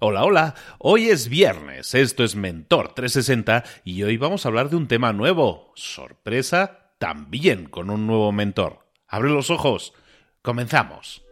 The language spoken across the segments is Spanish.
Hola, hola, hoy es viernes, esto es Mentor 360 y hoy vamos a hablar de un tema nuevo. Sorpresa, también con un nuevo mentor. Abre los ojos, comenzamos.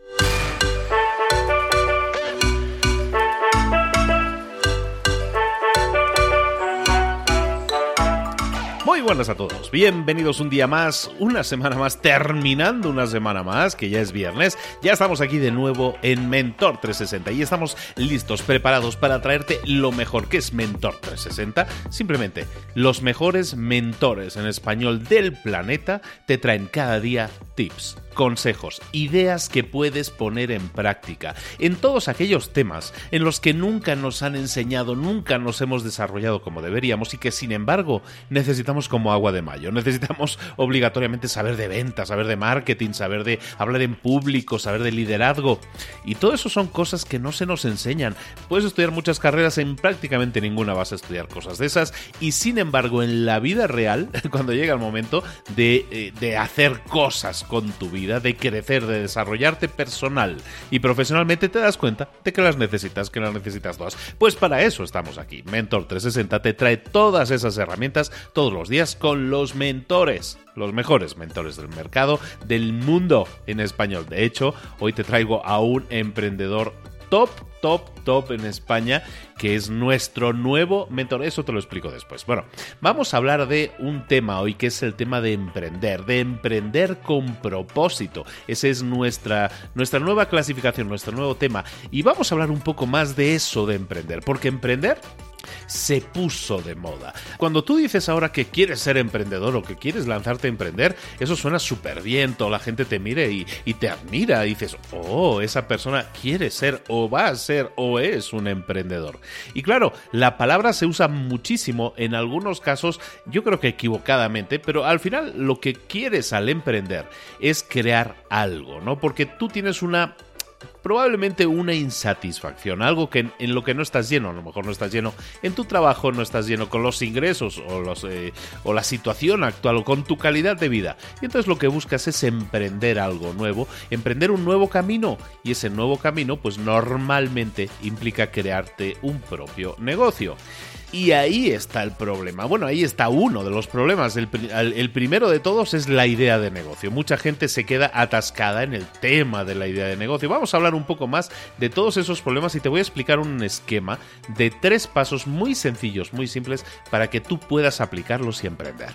Muy buenas a todos, bienvenidos un día más, una semana más, terminando una semana más, que ya es viernes, ya estamos aquí de nuevo en Mentor 360 y estamos listos, preparados para traerte lo mejor que es Mentor 360. Simplemente, los mejores mentores en español del planeta te traen cada día tips consejos, ideas que puedes poner en práctica en todos aquellos temas en los que nunca nos han enseñado, nunca nos hemos desarrollado como deberíamos y que sin embargo necesitamos como agua de mayo. Necesitamos obligatoriamente saber de ventas, saber de marketing, saber de hablar en público, saber de liderazgo. Y todo eso son cosas que no se nos enseñan. Puedes estudiar muchas carreras, en prácticamente ninguna vas a estudiar cosas de esas. Y sin embargo, en la vida real, cuando llega el momento de, eh, de hacer cosas con tu vida, de crecer, de desarrollarte personal y profesionalmente, te das cuenta de que las necesitas, que las necesitas todas. Pues para eso estamos aquí. Mentor 360 te trae todas esas herramientas todos los días con los mentores los mejores mentores del mercado, del mundo en español. De hecho, hoy te traigo a un emprendedor top, top, top en España, que es nuestro nuevo mentor. Eso te lo explico después. Bueno, vamos a hablar de un tema hoy que es el tema de emprender, de emprender con propósito. Esa es nuestra, nuestra nueva clasificación, nuestro nuevo tema. Y vamos a hablar un poco más de eso de emprender, porque emprender se puso de moda. Cuando tú dices ahora que quieres ser emprendedor o que quieres lanzarte a emprender, eso suena súper bien, toda la gente te mire y, te admira dices, oh, esa persona quiere ser o va a ser o es un emprendedor. Y claro, la palabra se usa muchísimo en algunos casos, yo creo que equivocadamente, pero al final lo que quieres al emprender es crear algo, ¿no? Porque tú tienes una probablemente una insatisfacción, algo que en, lo que no estás lleno, a lo mejor no estás lleno en tu trabajo, no estás lleno con los ingresos o, los, eh, o la situación actual o con tu calidad de vida. Y entonces lo que buscas es emprender algo nuevo, emprender un nuevo camino y ese nuevo camino pues normalmente implica crearte un propio negocio. Y ahí está el problema. Bueno, ahí está uno de los problemas. El, primero de todos es la idea de negocio. Mucha gente se queda atascada en el tema de la idea de negocio. Vamos a hablar un poco más de todos esos problemas y te voy a explicar un esquema de tres pasos muy sencillos, muy simples, para que tú puedas aplicarlos y emprender.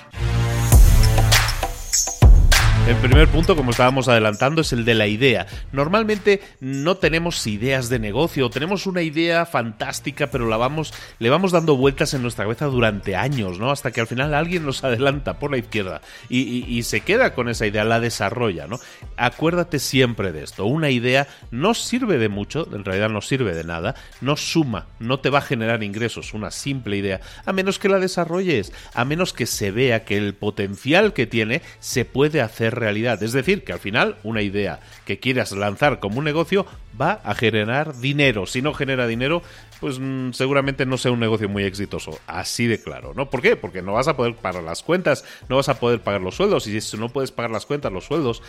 El primer punto, como estábamos adelantando, es el de la idea. Normalmente no tenemos ideas de negocio, tenemos una idea fantástica, pero la vamos, le vamos dando vueltas en nuestra cabeza durante años, ¿no? Hasta que al final alguien nos adelanta por la izquierda y, y, se queda con esa idea, la desarrolla, ¿no? Acuérdate siempre de esto. Una idea no sirve de mucho, en realidad no sirve de nada, no suma, no te va a generar ingresos, una simple idea, a menos que la desarrolles, a menos que se vea que el potencial que tiene se puede hacer realidad. Es decir, que al final una idea que quieras lanzar como un negocio va a generar dinero. Si no genera dinero, pues mm, seguramente no sea un negocio muy exitoso. Así de claro, ¿no? ¿Por qué? Porque no vas a poder pagar las cuentas, no vas a poder pagar los sueldos. Y si no puedes pagar las cuentas, los sueldos,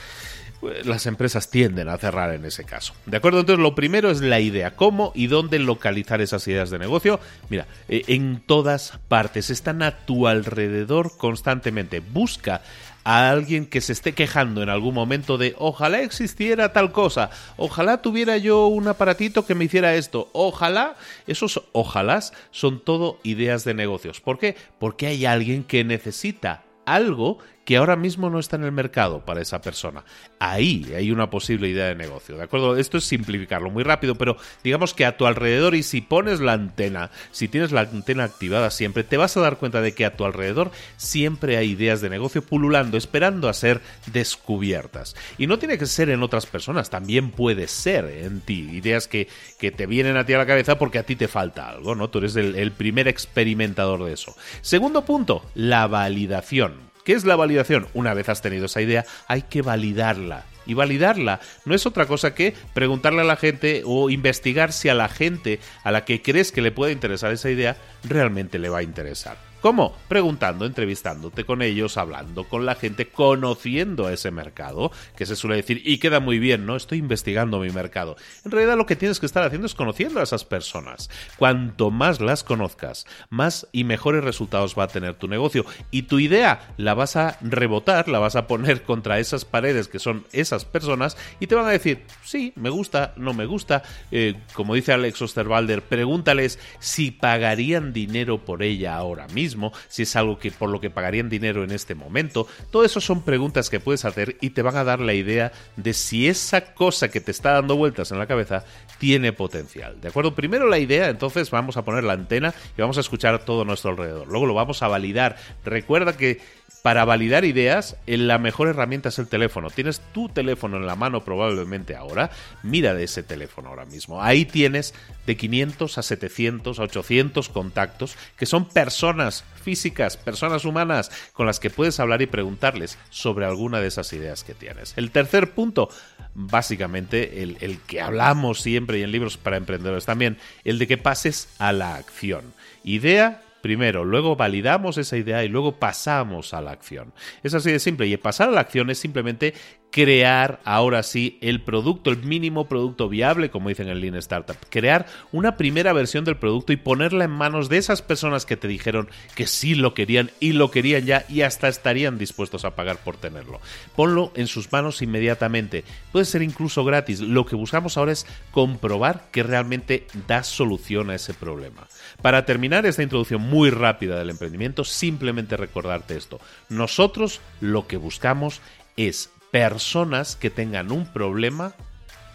pues, las empresas tienden a cerrar en ese caso. ¿De acuerdo? Entonces, lo primero es la idea. ¿Cómo y dónde localizar esas ideas de negocio? Mira, eh, en todas partes. Están a tu alrededor constantemente. Busca a alguien que se esté quejando en algún momento de ojalá existiera tal cosa, ojalá tuviera yo un aparatito que me hiciera esto, ojalá, esos ojalás son todo ideas de negocios. ¿Por qué? Porque hay alguien que necesita algo que ahora mismo no está en el mercado para esa persona. Ahí hay una posible idea de negocio, ¿de acuerdo? Esto es simplificarlo muy rápido, pero digamos que a tu alrededor y si pones la antena, si tienes la antena activada siempre, te vas a dar cuenta de que a tu alrededor siempre hay ideas de negocio pululando, esperando a ser descubiertas. Y no tiene que ser en otras personas, también puede ser en ti, ideas que, que te vienen a ti a la cabeza porque a ti te falta algo, ¿no? Tú eres el, el primer experimentador de eso. Segundo punto, la validación. ¿Qué es la validación? Una vez has tenido esa idea, hay que validarla. Y validarla no es otra cosa que preguntarle a la gente o investigar si a la gente a la que crees que le puede interesar esa idea realmente le va a interesar. ¿Cómo? Preguntando, entrevistándote con ellos, hablando con la gente, conociendo ese mercado, que se suele decir, y queda muy bien, ¿no? Estoy investigando mi mercado. En realidad lo que tienes que estar haciendo es conociendo a esas personas. Cuanto más las conozcas, más y mejores resultados va a tener tu negocio. Y tu idea la vas a rebotar, la vas a poner contra esas paredes que son esas personas y te van a decir, sí, me gusta, no me gusta. Eh, como dice Alex Osterwalder, pregúntales si pagarían dinero por ella ahora mismo si es algo que por lo que pagarían dinero en este momento. Todo eso son preguntas que puedes hacer y te van a dar la idea de si esa cosa que te está dando vueltas en la cabeza tiene potencial. ¿De acuerdo? Primero la idea, entonces vamos a poner la antena y vamos a escuchar todo a nuestro alrededor. Luego lo vamos a validar. Recuerda que para validar ideas, la mejor herramienta es el teléfono. Tienes tu teléfono en la mano probablemente ahora. Mira de ese teléfono ahora mismo. Ahí tienes de 500 a 700 a 800 contactos que son personas físicas, personas humanas con las que puedes hablar y preguntarles sobre alguna de esas ideas que tienes. El tercer punto, básicamente el, el que hablamos siempre y en libros para emprendedores también, el de que pases a la acción. Idea primero, luego validamos esa idea y luego pasamos a la acción. Es así de simple. Y pasar a la acción es simplemente crear ahora sí el producto, el mínimo producto viable, como dicen en Lean Startup. Crear una primera versión del producto y ponerla en manos de esas personas que te dijeron que sí lo querían y lo querían ya y hasta estarían dispuestos a pagar por tenerlo. Ponlo en sus manos inmediatamente. Puede ser incluso gratis. Lo que buscamos ahora es comprobar que realmente da solución a ese problema. Para terminar esta introducción muy rápida del emprendimiento, simplemente recordarte esto. Nosotros lo que buscamos es personas que tengan un problema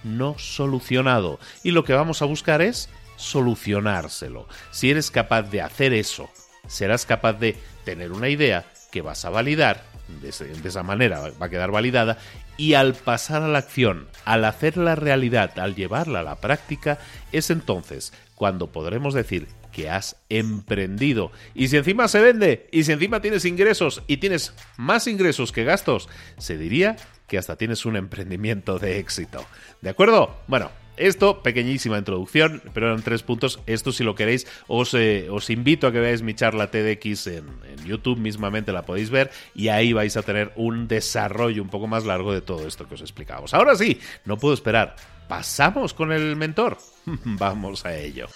no solucionado. Y lo que vamos a buscar es solucionárselo. Si eres capaz de hacer eso, serás capaz de tener una idea que vas a validar, de, esa manera va a quedar validada, y al pasar a la acción, al hacer la realidad, al llevarla a la práctica, es entonces cuando podremos decir que has emprendido. Y si encima se vende, y si encima tienes ingresos y tienes más ingresos que gastos, se diría que hasta tienes un emprendimiento de éxito. ¿De acuerdo? Bueno, esto, pequeñísima introducción, pero eran tres puntos. Esto, si lo queréis, os, eh, os invito a que veáis mi charla TEDx en, en, YouTube, mismamente la podéis ver, y ahí vais a tener un desarrollo un poco más largo de todo esto que os explicamos. Ahora sí, no puedo esperar. ¿Pasamos con el mentor? Vamos a ello.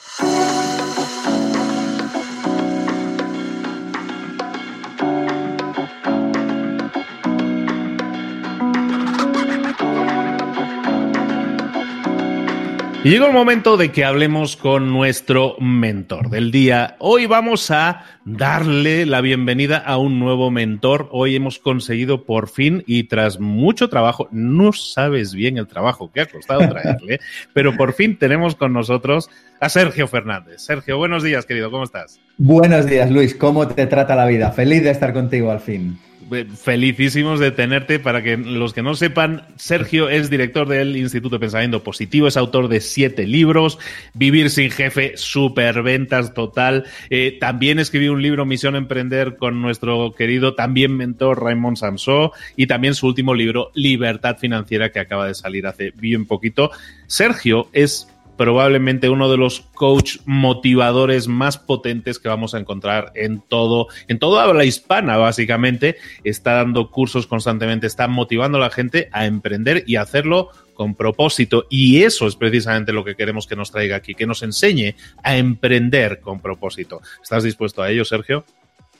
Y llegó el momento de que hablemos con nuestro mentor del día. Hoy vamos a darle la bienvenida a un nuevo mentor. Hoy hemos conseguido por fin y tras mucho trabajo, no sabes bien el trabajo que ha costado traerle, pero por fin tenemos con nosotros a Sergio Fernández. Sergio, buenos días, querido, ¿cómo estás? Buenos días, Luis, ¿cómo te trata la vida? Feliz de estar contigo al fin. Eh, felicísimos de tenerte. Para que los que no sepan, Sergio es director del Instituto de Pensamiento Positivo, es autor de siete libros, Vivir sin jefe, superventas total. Eh, también escribió un libro, Misión Emprender, con nuestro querido también mentor Raymond Samsó, y también su último libro, Libertad Financiera, que acaba de salir hace bien poquito. Sergio es probablemente uno de los coach motivadores más potentes que vamos a encontrar en todo, en toda habla hispana, básicamente. Está dando cursos constantemente, está motivando a la gente a emprender y hacerlo con propósito. Y eso es precisamente lo que queremos que nos traiga aquí, que nos enseñe a emprender con propósito. ¿Estás dispuesto a ello, Sergio?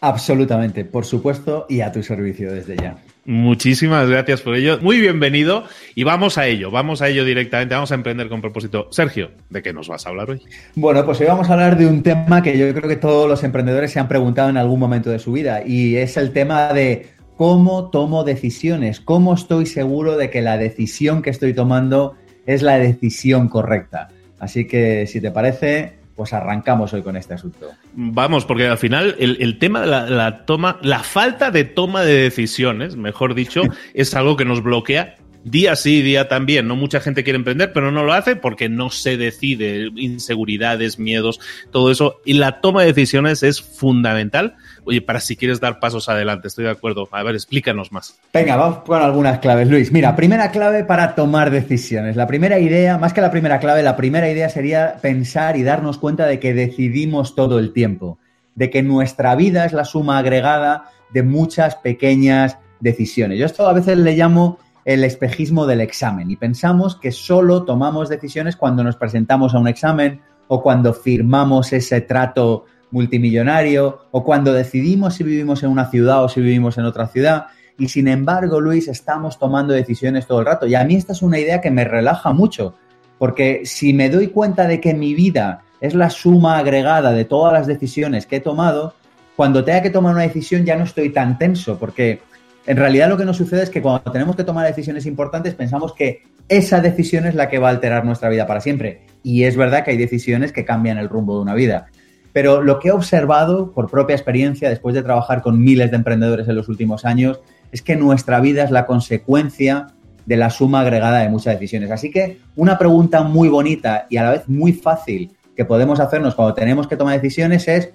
Absolutamente, por supuesto, y a tu servicio desde ya. Muchísimas gracias por ello. Muy bienvenido y vamos a ello, vamos a ello directamente, vamos a emprender con propósito. Sergio, ¿de qué nos vas a hablar hoy? Bueno, pues hoy vamos a hablar de un tema que yo creo que todos los emprendedores se han preguntado en algún momento de su vida y es el tema de cómo tomo decisiones, cómo estoy seguro de que la decisión que estoy tomando es la decisión correcta. Así que si te parece, pues arrancamos hoy con este asunto. Vamos, porque al final el, tema de la, toma, la falta de toma de decisiones, mejor dicho, es algo que nos bloquea día sí, día también. No mucha gente quiere emprender, pero no lo hace porque no se decide, inseguridades, miedos, todo eso. Y la toma de decisiones es fundamental oye, para si quieres dar pasos adelante, estoy de acuerdo. A ver, explícanos más. Venga, vamos con algunas claves, Luis. Mira, primera clave para tomar decisiones. La primera idea, más que la primera clave, la primera idea sería pensar y darnos cuenta de que decidimos todo el tiempo. de que nuestra vida es la suma agregada de muchas pequeñas decisiones. Yo esto a veces le llamo el espejismo del examen y pensamos que solo tomamos decisiones cuando nos presentamos a un examen o cuando firmamos ese trato multimillonario o cuando decidimos si vivimos en una ciudad o si vivimos en otra ciudad. Y sin embargo, Luis, estamos tomando decisiones todo el rato. Y a mí esta es una idea que me relaja mucho, porque si me doy cuenta de que mi vida es la suma agregada de todas las decisiones que he tomado, cuando tenga que tomar una decisión ya no estoy tan tenso, porque en realidad lo que nos sucede es que cuando tenemos que tomar decisiones importantes pensamos que esa decisión es la que va a alterar nuestra vida para siempre. Y es verdad que hay decisiones que cambian el rumbo de una vida. Pero lo que he observado por propia experiencia, después de trabajar con miles de emprendedores en los últimos años, es que nuestra vida es la consecuencia de la suma agregada de muchas decisiones. Así que una pregunta muy bonita y a la vez muy fácil que podemos hacernos cuando tenemos que tomar decisiones es,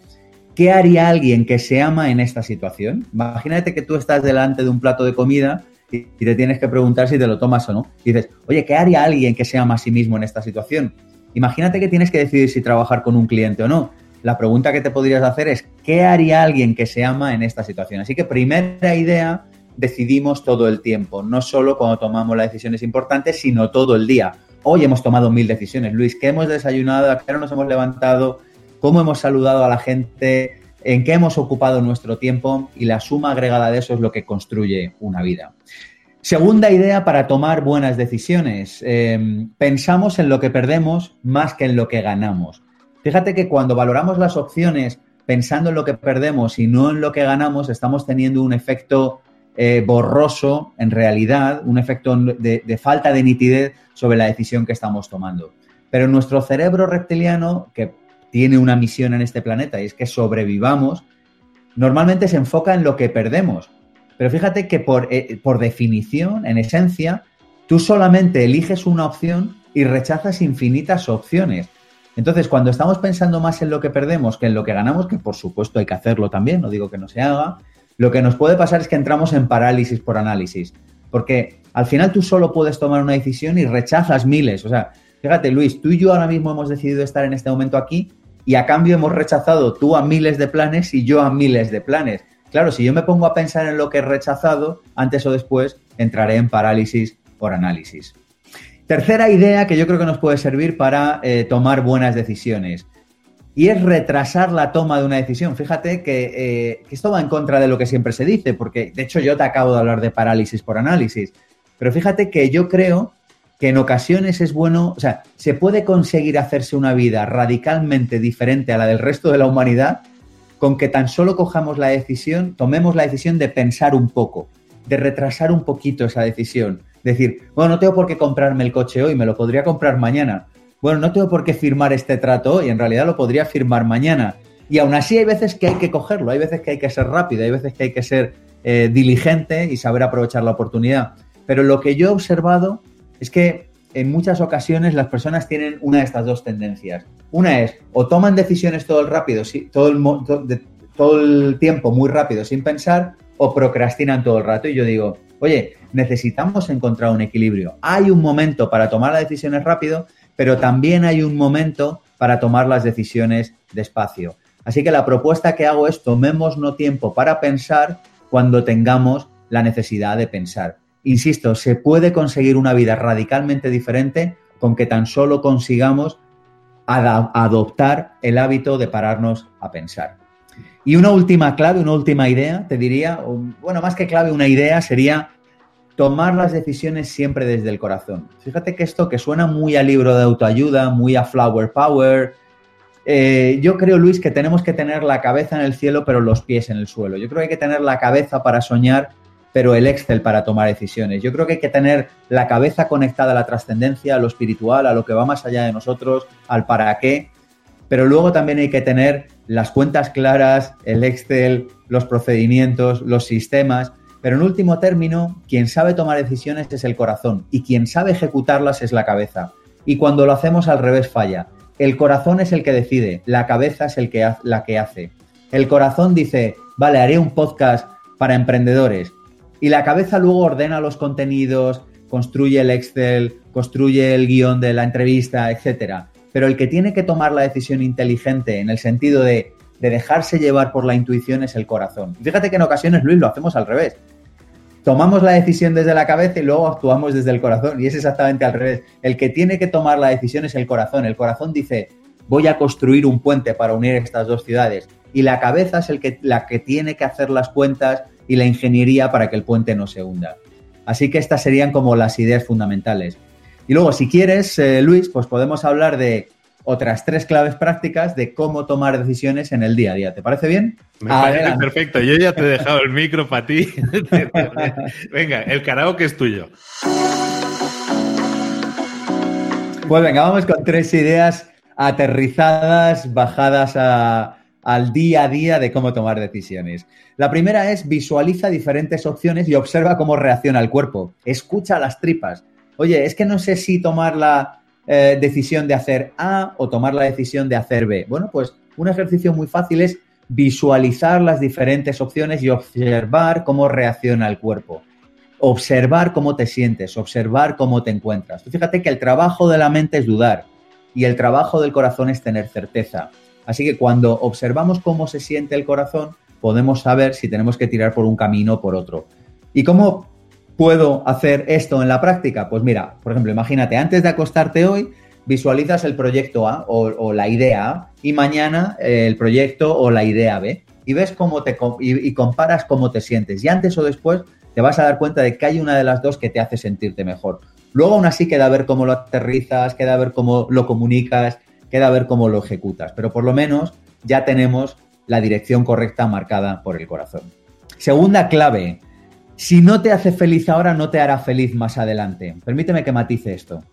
¿qué haría alguien que se ama en esta situación? Imagínate que tú estás delante de un plato de comida y te tienes que preguntar si te lo tomas o no. Dices, oye, ¿qué haría alguien que se ama a sí mismo en esta situación? Imagínate que tienes que decidir si trabajar con un cliente o no. La pregunta que te podrías hacer es, ¿qué haría alguien que se ama en esta situación? Así que primera idea, decidimos todo el tiempo, no solo cuando tomamos las decisiones importantes, sino todo el día. Hoy hemos tomado mil decisiones. Luis, ¿qué hemos desayunado? ¿A qué hora nos hemos levantado? ¿Cómo hemos saludado a la gente? ¿En qué hemos ocupado nuestro tiempo? Y la suma agregada de eso es lo que construye una vida. Segunda idea para tomar buenas decisiones. Em, pensamos en lo que perdemos más que en lo que ganamos. Fíjate que cuando valoramos las opciones pensando en lo que perdemos y no en lo que ganamos, estamos teniendo un efecto eh, borroso, en realidad, un efecto de, falta de nitidez sobre la decisión que estamos tomando. Pero nuestro cerebro reptiliano, que tiene una misión en este planeta y es que sobrevivamos, normalmente se enfoca en lo que perdemos. Pero fíjate que por, eh, por definición, en esencia, tú solamente eliges una opción y rechazas infinitas opciones. Entonces, cuando estamos pensando más en lo que perdemos que en lo que ganamos, que por supuesto hay que hacerlo también, no digo que no se haga, lo que nos puede pasar es que entramos en parálisis por análisis, porque al final tú solo puedes tomar una decisión y rechazas miles. O sea, fíjate, Luis, tú y yo ahora mismo hemos decidido estar en este momento aquí y a cambio hemos rechazado tú a miles de planes y yo a miles de planes. Claro, si yo me pongo a pensar en lo que he rechazado, antes o después entraré en parálisis por análisis. Tercera idea que yo creo que nos puede servir para eh, tomar buenas decisiones y es retrasar la toma de una decisión. Fíjate eh, que, esto va en contra de lo que siempre se dice, porque de hecho yo te acabo de hablar de parálisis por análisis, pero fíjate que yo creo que en ocasiones es bueno, o sea, se puede conseguir hacerse una vida radicalmente diferente a la del resto de la humanidad con que tan solo cojamos la decisión, tomemos la decisión de pensar un poco, de retrasar un poquito esa decisión. Decir, bueno, no tengo por qué comprarme el coche hoy, me lo podría comprar mañana bueno, no tengo por qué firmar este trato hoy, en realidad lo podría firmar mañana. Y aún así hay veces que hay que cogerlo, hay veces que hay que ser rápido, hay veces que hay que ser eh, diligente y saber aprovechar la oportunidad. Pero lo que yo he observado es que en muchas ocasiones las personas tienen una de estas dos tendencias. Una es o toman decisiones todo el rápido, todo el, todo el tiempo muy rápido sin pensar, o procrastinan todo el rato. Y yo digo, oye, necesitamos encontrar un equilibrio. Hay un momento para tomar las decisiones rápido, pero también hay un momento para tomar las decisiones despacio. Así que la propuesta que hago es tomémonos tiempo para pensar cuando tengamos la necesidad de pensar. Insisto, se puede conseguir una vida radicalmente diferente con que tan solo consigamos adoptar el hábito de pararnos a pensar. Y una última clave, una última idea, te diría, bueno, más que clave, una idea sería tomar las decisiones siempre desde el corazón. Fíjate que esto que suena muy a libro de autoayuda, muy a flower power, eh, yo creo, Luis, que tenemos que tener la cabeza en el cielo, pero los pies en el suelo. Yo creo que hay que tener la cabeza para soñar, pero el Excel para tomar decisiones. Yo creo que hay que tener la cabeza conectada a la trascendencia, a lo espiritual, a lo que va más allá de nosotros, al para qué. Pero luego también hay que tener las cuentas claras, el Excel, los procedimientos, los sistemas, pero en último término, quien sabe tomar decisiones es el corazón y quien sabe ejecutarlas es la cabeza. Y cuando lo hacemos al revés falla. El corazón es el que decide, la cabeza es el que la que hace. El corazón dice, vale, haré un podcast para emprendedores. Y la cabeza luego ordena los contenidos, construye el Excel, construye el guion de la entrevista, etc. Pero el que tiene que tomar la decisión inteligente en el sentido de de dejarse llevar por la intuición es el corazón. Fíjate que en ocasiones, Luis, lo hacemos al revés. Tomamos la decisión desde la cabeza y luego actuamos desde el corazón. Y es exactamente al revés. El que tiene que tomar la decisión es el corazón. El corazón dice, voy a construir un puente para unir estas dos ciudades. Y la cabeza es el que, la que tiene que hacer las cuentas y la ingeniería para que el puente no se hunda. Así que estas serían como las ideas fundamentales. Y luego, si quieres, eh, Luis, pues podemos hablar de otras tres claves prácticas de cómo tomar decisiones en el día a día. ¿Te parece bien? Me parece perfecto. Yo ya te he dejado el micro para ti. venga, el karaoke es tuyo. Pues venga, vamos con tres ideas aterrizadas, bajadas al día a día de cómo tomar decisiones. La primera es visualiza diferentes opciones y observa cómo reacciona el cuerpo. Escucha las tripas. Oye, es que no sé si tomar la eh, decisión de hacer A o tomar la decisión de hacer B. Bueno, pues un ejercicio muy fácil es visualizar las diferentes opciones y observar cómo reacciona el cuerpo. Observar cómo te sientes, observar cómo te encuentras. fíjate que el trabajo de la mente es dudar y el trabajo del corazón es tener certeza. Así que cuando observamos cómo se siente el corazón, podemos saber si tenemos que tirar por un camino o por otro. ¿Y cómo puedo hacer esto en la práctica? Pues mira, por ejemplo, imagínate, antes de acostarte hoy, visualizas el proyecto A o, la idea A y mañana eh, el proyecto o la idea B y ves cómo te y, comparas cómo te sientes y antes o después te vas a dar cuenta de que hay una de las dos que te hace sentirte mejor. Luego aún así queda a ver cómo lo aterrizas, queda a ver cómo lo comunicas, queda a ver cómo lo ejecutas, pero por lo menos ya tenemos la dirección correcta marcada por el corazón. Segunda clave, si no te hace feliz ahora, no te hará feliz más adelante. Permíteme que matice esto.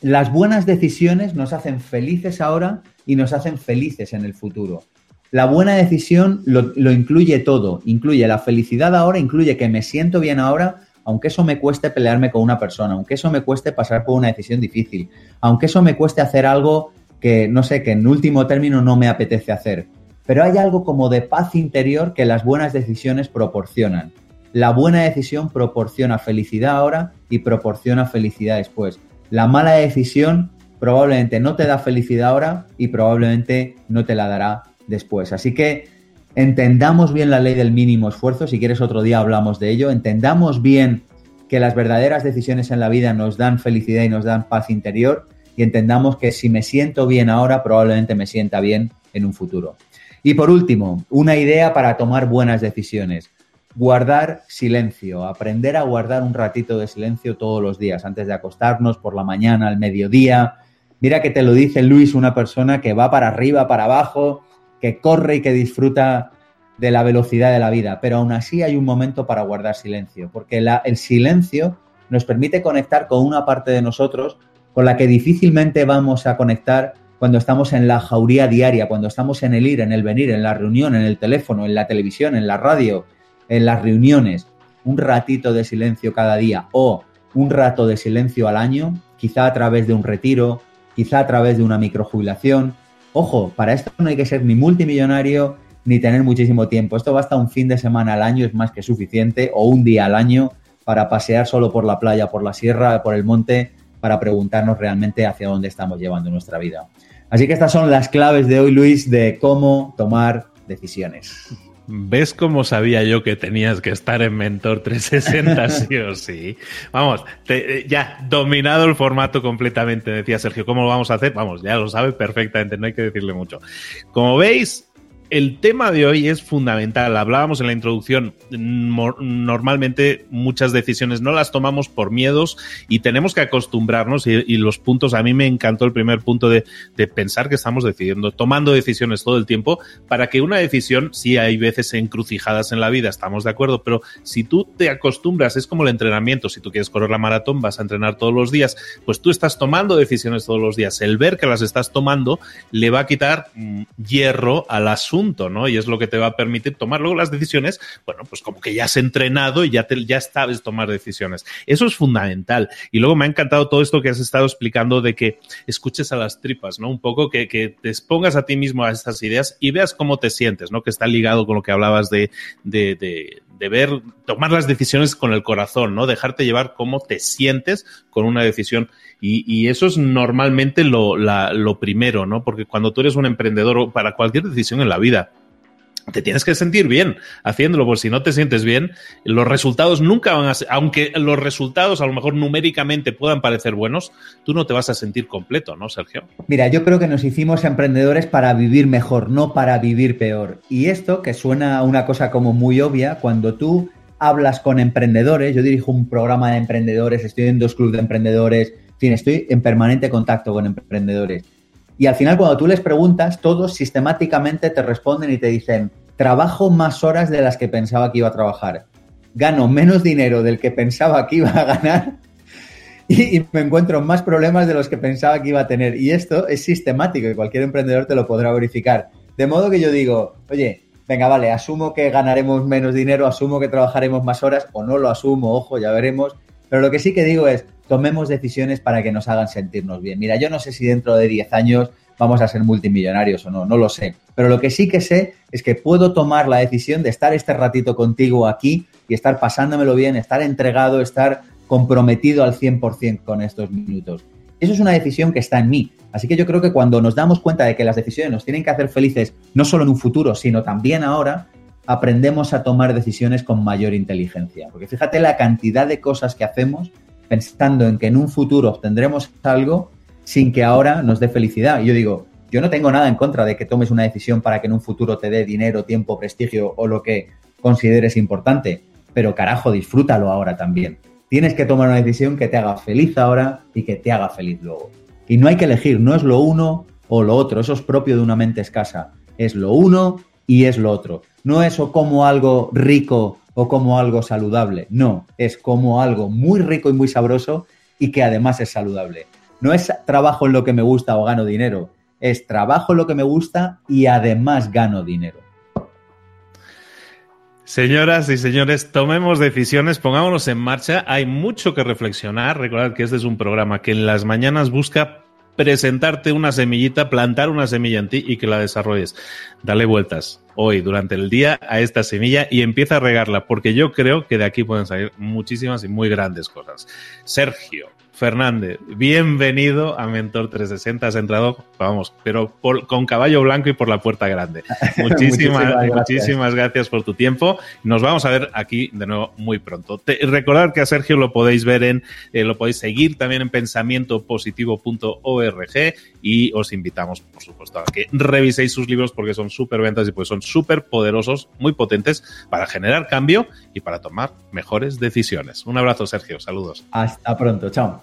Las buenas decisiones nos hacen felices ahora y nos hacen felices en el futuro. La buena decisión lo, incluye todo, incluye la felicidad ahora, incluye que me siento bien ahora, aunque eso me cueste pelearme con una persona, aunque eso me cueste pasar por una decisión difícil, aunque eso me cueste hacer algo que, no sé, que en último término no me apetece hacer. Pero hay algo como de paz interior que las buenas decisiones proporcionan. La buena decisión proporciona felicidad ahora y proporciona felicidad después. La mala decisión probablemente no te da felicidad ahora y probablemente no te la dará después. Así que entendamos bien la ley del mínimo esfuerzo. Si quieres otro día hablamos de ello. Entendamos bien que las verdaderas decisiones en la vida nos dan felicidad y nos dan paz interior y entendamos que si me siento bien ahora, probablemente me sienta bien en un futuro. Y por último, una idea para tomar buenas decisiones guardar silencio, aprender a guardar un ratito de silencio todos los días, antes de acostarnos, por la mañana, al mediodía. Mira que te lo dice Luis, una persona que va para arriba, para abajo, que corre y que disfruta de la velocidad de la vida, pero aún así hay un momento para guardar silencio, porque el silencio nos permite conectar con una parte de nosotros con la que difícilmente vamos a conectar cuando estamos en la jauría diaria, cuando estamos en el ir, en el venir, en la reunión, en el teléfono, en la televisión, en la radio, en las reuniones, un ratito de silencio cada día o un rato de silencio al año, quizá a través de un retiro, quizá a través de una microjubilación. Ojo, para esto no hay que ser ni multimillonario ni tener muchísimo tiempo. Esto basta un fin de semana al año, es más que suficiente, o un día al año para pasear solo por la playa, por la sierra, por el monte, para preguntarnos realmente hacia dónde estamos llevando nuestra vida. Así que estas son las claves de hoy, Luis, de cómo tomar decisiones. ¿Ves cómo sabía yo que tenías que estar en Mentor 360 sí o sí? Vamos, eh, ya dominado el formato completamente, decía Sergio. ¿Cómo lo vamos a hacer? Vamos, ya lo sabe perfectamente, no hay que decirle mucho. Como veis, el tema de hoy es fundamental. Hablábamos en la introducción, normalmente muchas decisiones no las tomamos por miedos y tenemos que acostumbrarnos y, los puntos, a mí me encantó el primer punto de, pensar que estamos decidiendo, tomando decisiones todo el tiempo para que una decisión, sí hay veces encrucijadas en la vida, estamos de acuerdo, pero si tú te acostumbras, es como el entrenamiento, si tú quieres correr la maratón, vas a entrenar todos los días, pues tú estás tomando decisiones todos los días. El ver que las estás tomando le va a quitar mm, hierro al asunto ¿no? Y es lo que te va a permitir tomar luego las decisiones, bueno, pues como que ya has entrenado y ya, te, ya sabes tomar decisiones. Eso es fundamental. Y luego me ha encantado todo esto que has estado explicando de que escuches a las tripas, ¿no? Un poco que, que te expongas a ti mismo a estas ideas y veas cómo te sientes, ¿no? Que está ligado con lo que hablabas de, ver, tomar las decisiones con el corazón, ¿no? Dejarte llevar cómo te sientes con una decisión. Y, y eso es normalmente lo, la, lo primero, ¿no? Porque cuando tú eres un emprendedor para cualquier decisión en la vida, te tienes que sentir bien haciéndolo, porque si no te sientes bien, los resultados nunca van a ser, aunque los resultados a lo mejor numéricamente puedan parecer buenos, tú no te vas a sentir completo, ¿no, Sergio? Mira, yo creo que nos hicimos emprendedores para vivir mejor, no para vivir peor. Y esto, que suena una cosa como muy obvia, cuando tú hablas con emprendedores, yo dirijo un programa de emprendedores, estoy en dos clubes de emprendedores, en fin, estoy en permanente contacto con emprendedores. Y al final, cuando tú les preguntas, todos sistemáticamente te responden y te dicen, trabajo más horas de las que pensaba que iba a trabajar, gano menos dinero del que pensaba que iba a ganar y, me encuentro más problemas de los que pensaba que iba a tener. Y esto es sistemático y cualquier emprendedor te lo podrá verificar. De modo que yo digo, oye, venga, vale, asumo que ganaremos menos dinero, asumo que trabajaremos más horas o no lo asumo, ojo, ya veremos. Pero lo que sí que digo es, tomemos decisiones para que nos hagan sentirnos bien. Mira, yo no sé si dentro de 10 años vamos a ser multimillonarios o no, no lo sé. Pero lo que sí que sé es que puedo tomar la decisión de estar este ratito contigo aquí y estar pasándomelo bien, estar entregado, estar comprometido al 100% con estos minutos. Eso es una decisión que está en mí. Así que yo creo que cuando nos damos cuenta de que las decisiones nos tienen que hacer felices, no solo en un futuro, sino también ahora, aprendemos a tomar decisiones con mayor inteligencia. Porque fíjate la cantidad de cosas que hacemos pensando en que en un futuro obtendremos algo sin que ahora nos dé felicidad. Y yo digo, yo no tengo nada en contra de que tomes una decisión para que en un futuro te dé dinero, tiempo, prestigio o lo que consideres importante, pero carajo, disfrútalo ahora también. Tienes que tomar una decisión que te haga feliz ahora y que te haga feliz luego. Y no hay que elegir, no es lo uno o lo otro, eso es propio de una mente escasa. Es lo uno y es lo otro. No es o como algo rico o como algo saludable. No, es como algo muy rico y muy sabroso y que además es saludable. No es trabajo en lo que me gusta o gano dinero, es trabajo en lo que me gusta y además gano dinero. Señoras y señores, tomemos decisiones, pongámonos en marcha. Hay mucho que reflexionar. Recordad que este es un programa que en las mañanas busca presentarte una semillita, plantar una semilla en ti y que la desarrolles. Dale vueltas hoy durante el día a esta semilla y empieza a regarla, porque yo creo que de aquí pueden salir muchísimas y muy grandes cosas. Sergio, Fernández, bienvenido a Mentor 360. Has entrado, vamos, pero con caballo blanco y por la puerta grande. Muchísimas, gracias. muchísimas gracias por tu tiempo. Nos vamos a ver aquí de nuevo muy pronto. Te, recordad que a Sergio lo podéis ver en, eh, lo podéis seguir también en pensamientopositivo.org y os invitamos, por supuesto, a que reviséis sus libros porque son súper ventas y pues son súper poderosos, muy potentes para generar cambio y para tomar mejores decisiones. Un abrazo, Sergio. Saludos. Hasta pronto. Chao.